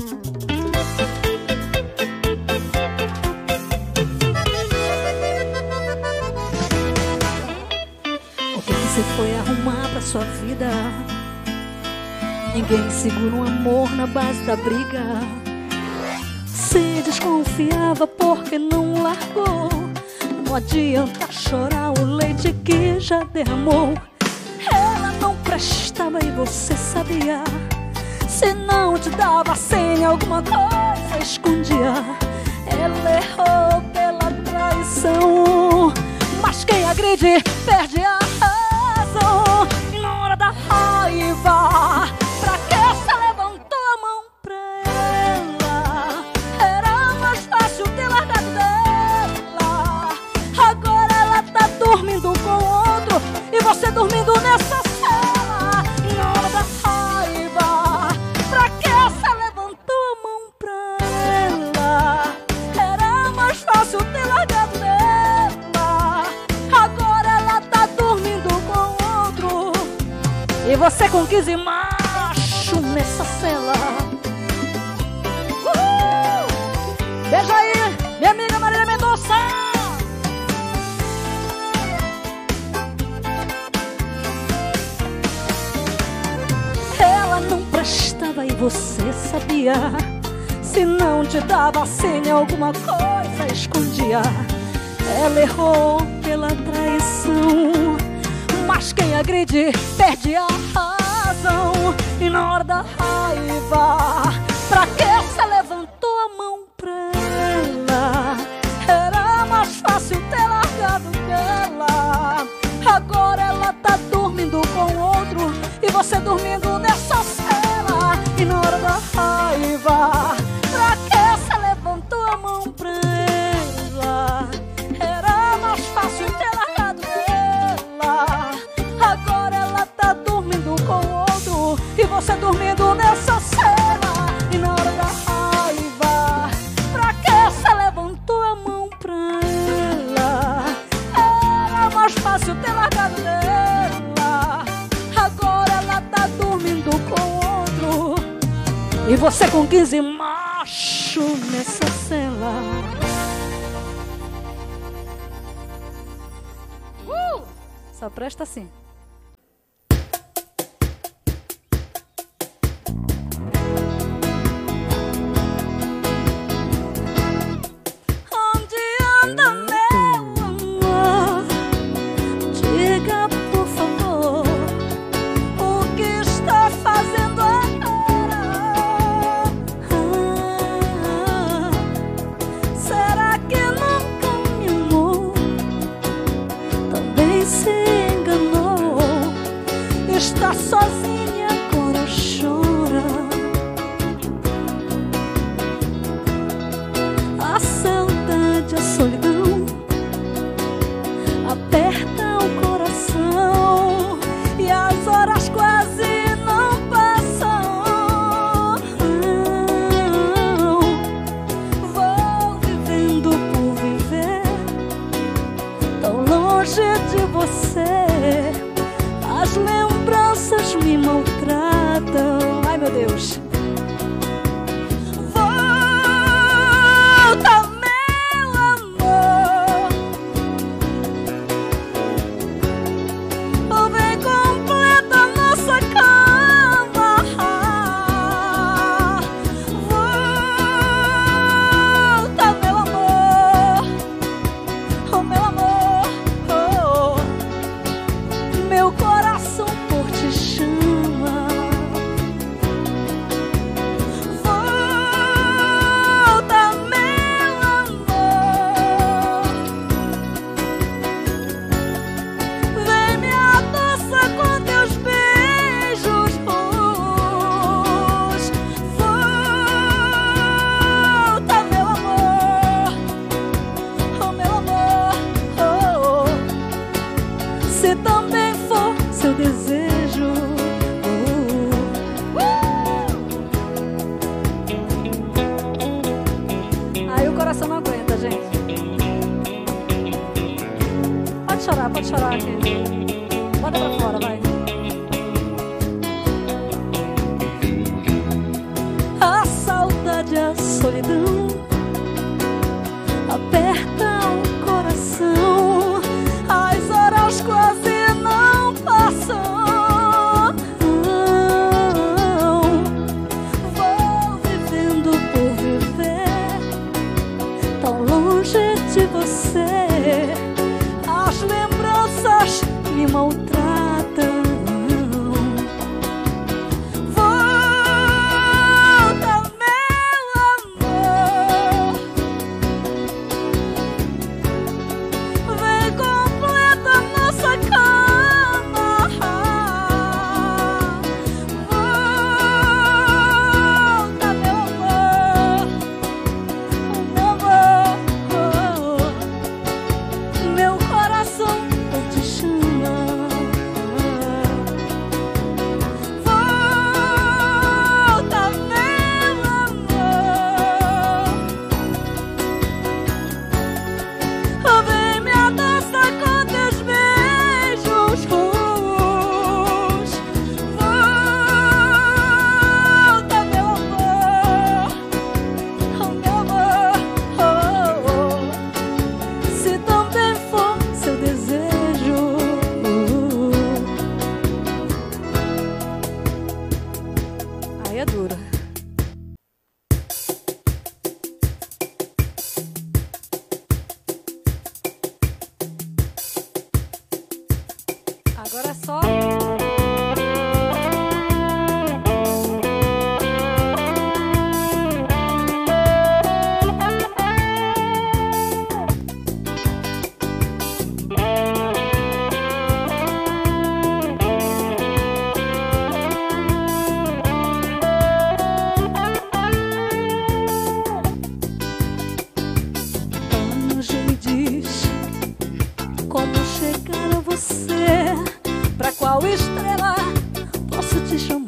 O que você foi arrumar pra sua vida? Ninguém segura um amor na base da briga. Se desconfiava porque não largou. Não adianta chorar o leite que já derramou. Ela não prestava e você sabia. Te dava senha, alguma coisa escondia. Ela errou pela traição. Mas quem agride perde a razão. E na hora da raiva, pra que você levantou a mão pra ela? Era mais fácil ter largado dela. Agora ela tá dormindo com outro e você dormindo com 15 macho nessa cela. Uhul! Aí, minha amiga Marília Mendonça. Ela não prestava e você sabia. Se não te dava senha, alguma coisa escondia. Ela errou pela traição. Mas quem agride perde a razão. E na hora da raiva, pra que você levantou a mão pra ela? Era mais fácil ter largado dela. Agora ela tá dormindo com outro e você dormindo largado dela. Agora ela tá dormindo com outro e você com 15 macho nessa cela. Uh! Só presta assim. Pode chorar, pode chorar aqui. Bota pra fora, dedinho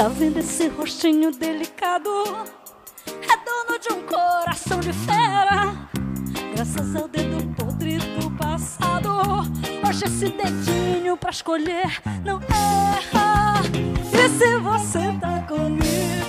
Tá vendo esse rostinho delicado? É dono de um coração de fera. Graças ao dedo podre do passado, hoje esse dedinho pra escolher não erra. E se você tá comigo,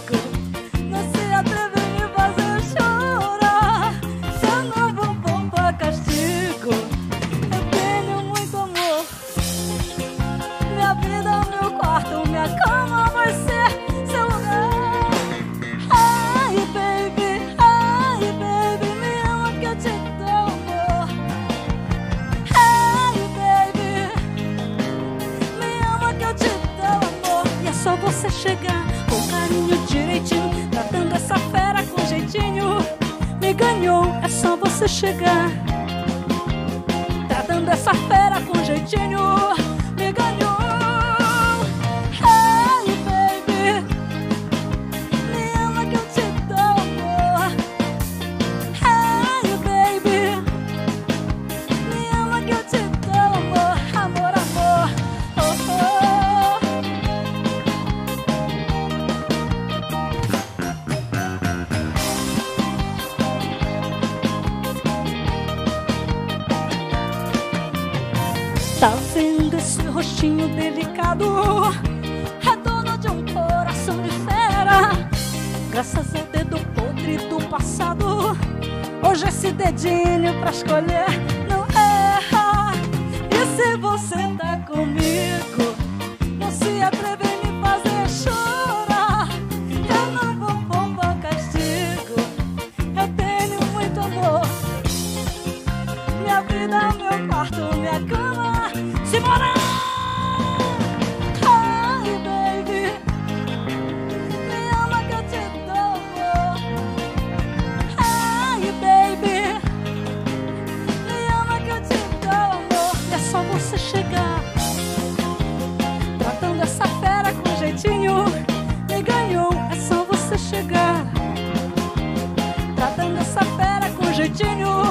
ganhou, é só você chegar. Tá dando essa fera com jeitinho. Tá vendo esse rostinho delicado? É dono de um coração de fera. Graças ao dedo podre do passado, hoje esse dedinho pra escolher não erra. E se você tá comigo? je.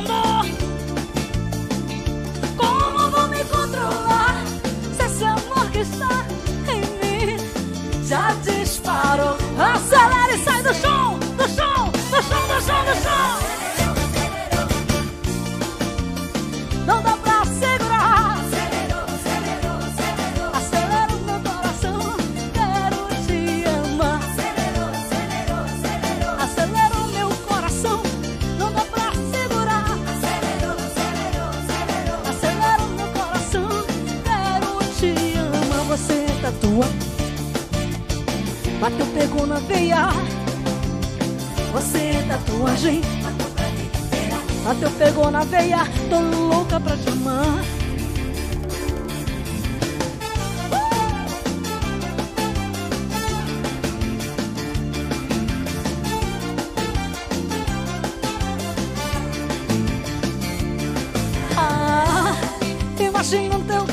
sua. Bateu, pegou na veia. Você é tatuagem. Bateu, pegou na veia. Tô louca pra te amar. Ah, imagina o teu